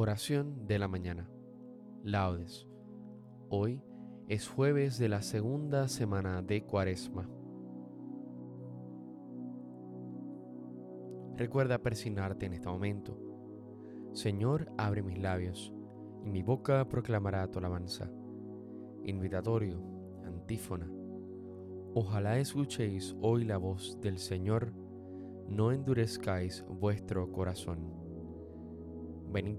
Oración de la mañana. Laudes. Hoy es jueves de la segunda semana de Cuaresma. Recuerda persignarte en este momento. Señor, abre mis labios, y mi boca proclamará tu alabanza. Invitatorio, antífona. Ojalá escuchéis hoy la voz del Señor, no endurezcáis vuestro corazón. Venid,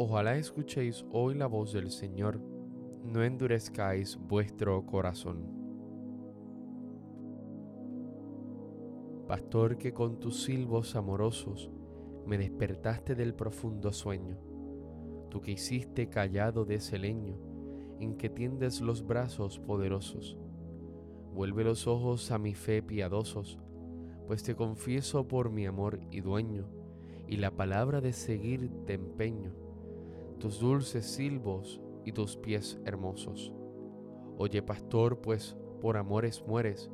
Ojalá escuchéis hoy la voz del Señor, no endurezcáis vuestro corazón. Pastor que con tus silbos amorosos me despertaste del profundo sueño, tú que hiciste callado de ese leño en que tiendes los brazos poderosos, vuelve los ojos a mi fe piadosos, pues te confieso por mi amor y dueño, y la palabra de seguir te empeño tus dulces silbos y tus pies hermosos. Oye, pastor, pues por amores mueres.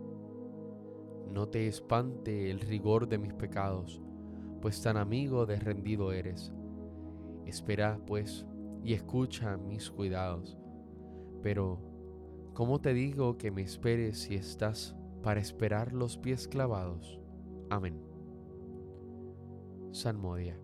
No te espante el rigor de mis pecados, pues tan amigo de rendido eres. Espera, pues, y escucha mis cuidados. Pero, ¿cómo te digo que me esperes si estás para esperar los pies clavados? Amén. Salmodia.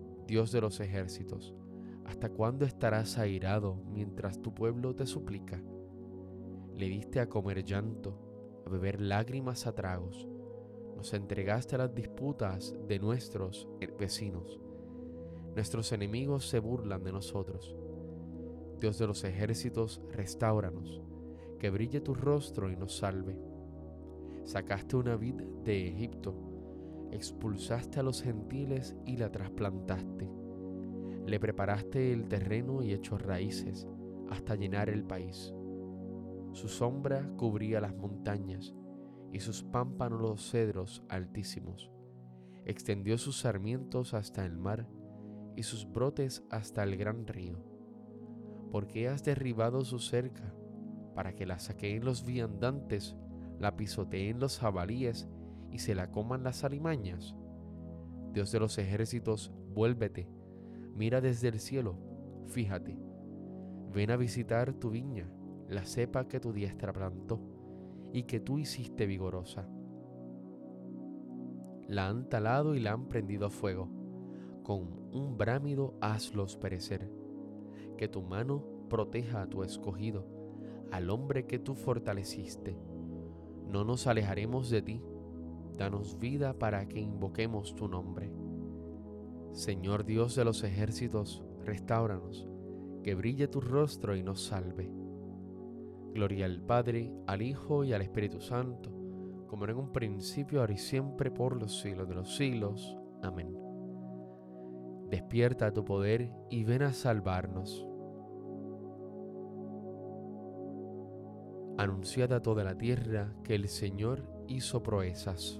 Dios de los ejércitos, ¿hasta cuándo estarás airado mientras tu pueblo te suplica? Le diste a comer llanto, a beber lágrimas a tragos, nos entregaste a las disputas de nuestros vecinos. Nuestros enemigos se burlan de nosotros. Dios de los ejércitos, restauranos, que brille tu rostro y nos salve. Sacaste una vid de Egipto, expulsaste a los gentiles y la trasplantaste. Le preparaste el terreno y echó raíces hasta llenar el país. Su sombra cubría las montañas y sus pámpanos los cedros altísimos. Extendió sus sarmientos hasta el mar y sus brotes hasta el gran río. Porque has derribado su cerca para que la saqueen los viandantes, la pisoteen los jabalíes y se la coman las alimañas? Dios de los ejércitos, vuélvete, mira desde el cielo, fíjate. Ven a visitar tu viña, la cepa que tu diestra plantó y que tú hiciste vigorosa. La han talado y la han prendido a fuego. Con un brámido hazlos perecer. Que tu mano proteja a tu escogido, al hombre que tú fortaleciste. No nos alejaremos de ti. Danos vida para que invoquemos tu nombre. Señor Dios de los ejércitos, restauranos, que brille tu rostro y nos salve. Gloria al Padre, al Hijo y al Espíritu Santo, como en un principio, ahora y siempre, por los siglos de los siglos. Amén. Despierta tu poder y ven a salvarnos. Anunciad a toda la tierra que el Señor hizo proezas.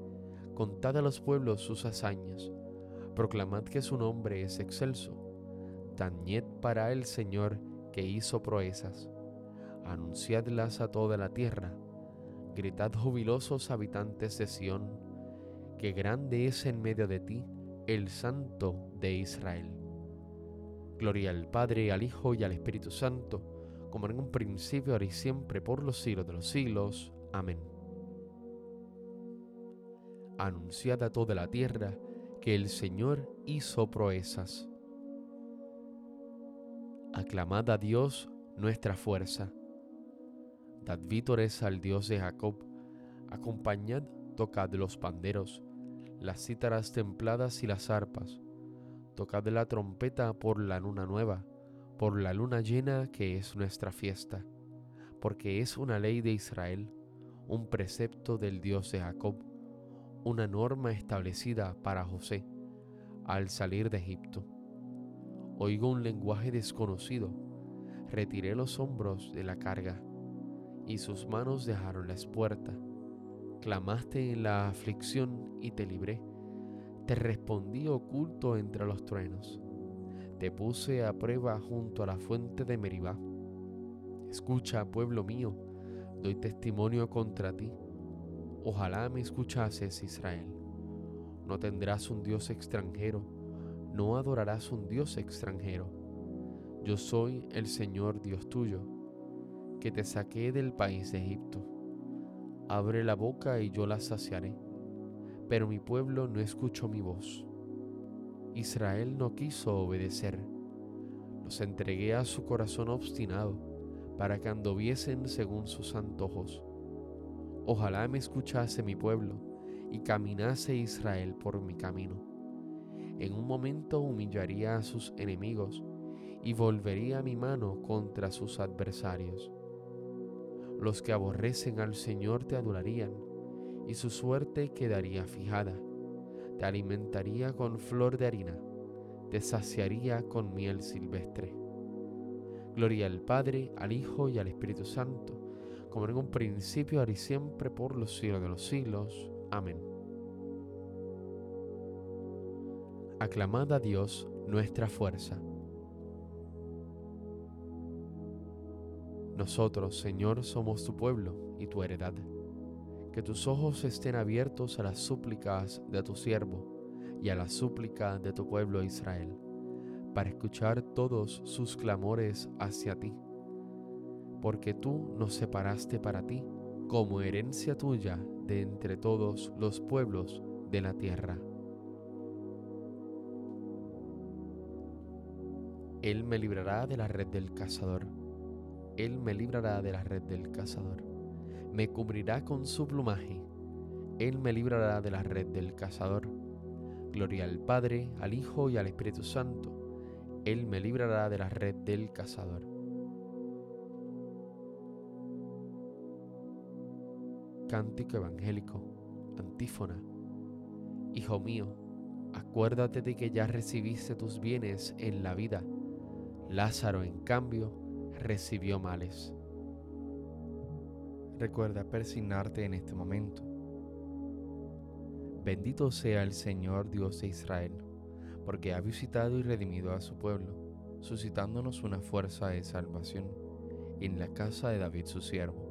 contad a los pueblos sus hazañas, proclamad que su nombre es excelso, tañed para el Señor que hizo proezas anunciadlas a toda la tierra, gritad jubilosos habitantes de Sión, que grande es en medio de ti el Santo de Israel. Gloria al Padre, al Hijo y al Espíritu Santo, como en un principio, ahora y siempre, por los siglos de los siglos. Amén. Anunciad a toda la tierra que el Señor hizo proezas. Aclamad a Dios nuestra fuerza. Dad vítores al Dios de Jacob, acompañad, tocad los panderos, las cítaras templadas y las arpas, tocad la trompeta por la luna nueva, por la luna llena que es nuestra fiesta, porque es una ley de Israel, un precepto del Dios de Jacob, una norma establecida para José al salir de Egipto. Oigo un lenguaje desconocido, retiré los hombros de la carga y sus manos dejaron la espuerta. Clamaste en la aflicción y te libré. Te respondí oculto entre los truenos. Te puse a prueba junto a la fuente de Meribá. Escucha, pueblo mío, doy testimonio contra ti. Ojalá me escuchases, Israel. No tendrás un Dios extranjero, no adorarás un Dios extranjero. Yo soy el Señor Dios tuyo que te saqué del país de Egipto. Abre la boca y yo la saciaré. Pero mi pueblo no escuchó mi voz. Israel no quiso obedecer. Los entregué a su corazón obstinado para que anduviesen según sus antojos. Ojalá me escuchase mi pueblo y caminase Israel por mi camino. En un momento humillaría a sus enemigos y volvería mi mano contra sus adversarios. Los que aborrecen al Señor te adorarían, y su suerte quedaría fijada. Te alimentaría con flor de harina, te saciaría con miel silvestre. Gloria al Padre, al Hijo y al Espíritu Santo, como en un principio, ahora y siempre, por los siglos de los siglos. Amén. Aclamad a Dios nuestra fuerza. Nosotros, Señor, somos tu pueblo y tu heredad. Que tus ojos estén abiertos a las súplicas de tu siervo y a la súplica de tu pueblo Israel, para escuchar todos sus clamores hacia ti. Porque tú nos separaste para ti como herencia tuya de entre todos los pueblos de la tierra. Él me librará de la red del cazador él me librará de la red del cazador. Me cubrirá con su plumaje. Él me librará de la red del cazador. Gloria al Padre, al Hijo y al Espíritu Santo. Él me librará de la red del cazador. Cántico evangélico, antífona. Hijo mío, acuérdate de que ya recibiste tus bienes en la vida Lázaro, en cambio, recibió males. Recuerda persignarte en este momento. Bendito sea el Señor Dios de Israel, porque ha visitado y redimido a su pueblo, suscitándonos una fuerza de salvación en la casa de David su siervo,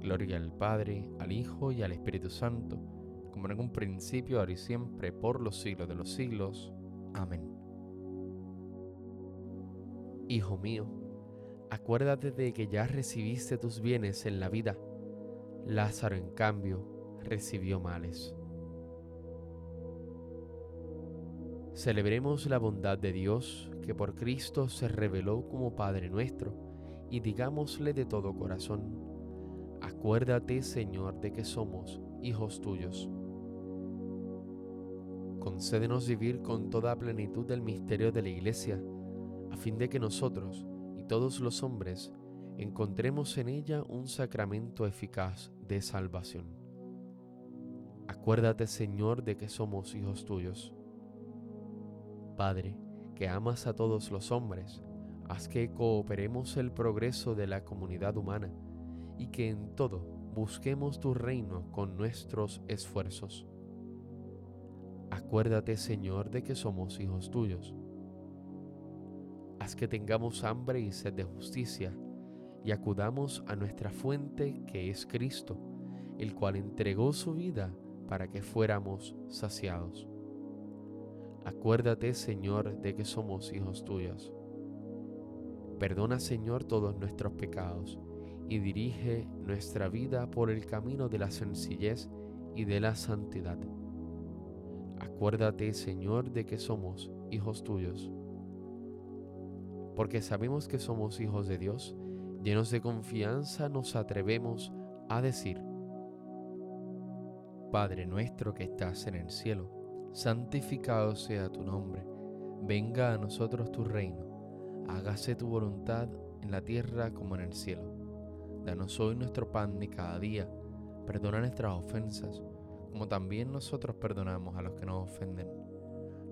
Gloria al Padre, al Hijo y al Espíritu Santo, como en un principio, ahora y siempre, por los siglos de los siglos. Amén. Hijo mío, Acuérdate de que ya recibiste tus bienes en la vida. Lázaro, en cambio, recibió males. Celebremos la bondad de Dios que por Cristo se reveló como Padre nuestro y digámosle de todo corazón, acuérdate Señor de que somos hijos tuyos. Concédenos vivir con toda plenitud del misterio de la Iglesia, a fin de que nosotros, todos los hombres encontremos en ella un sacramento eficaz de salvación. Acuérdate, Señor, de que somos hijos tuyos. Padre, que amas a todos los hombres, haz que cooperemos el progreso de la comunidad humana y que en todo busquemos tu reino con nuestros esfuerzos. Acuérdate, Señor, de que somos hijos tuyos Haz que tengamos hambre y sed de justicia y acudamos a nuestra fuente que es Cristo, el cual entregó su vida para que fuéramos saciados. Acuérdate, Señor, de que somos hijos tuyos. Perdona, Señor, todos nuestros pecados y dirige nuestra vida por el camino de la sencillez y de la santidad. Acuérdate, Señor, de que somos hijos tuyos porque sabemos que somos hijos de Dios, llenos de confianza nos atrevemos a decir, Padre nuestro que estás en el cielo, santificado sea tu nombre, venga a nosotros tu reino, hágase tu voluntad en la tierra como en el cielo. Danos hoy nuestro pan de cada día, perdona nuestras ofensas, como también nosotros perdonamos a los que nos ofenden.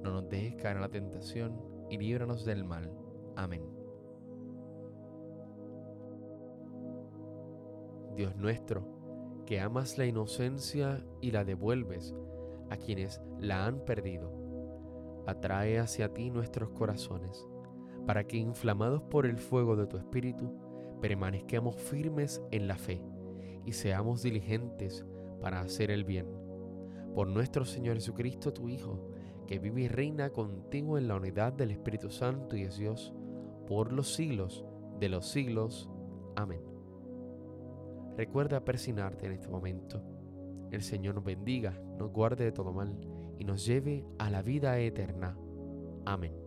No nos dejes caer en la tentación y líbranos del mal. Amén. Dios nuestro, que amas la inocencia y la devuelves a quienes la han perdido, atrae hacia ti nuestros corazones, para que inflamados por el fuego de tu Espíritu, permanezcamos firmes en la fe y seamos diligentes para hacer el bien. Por nuestro Señor Jesucristo, tu Hijo, que vive y reina contigo en la unidad del Espíritu Santo y es Dios, por los siglos de los siglos. Amén. Recuerda persignarte en este momento. El Señor nos bendiga, nos guarde de todo mal y nos lleve a la vida eterna. Amén.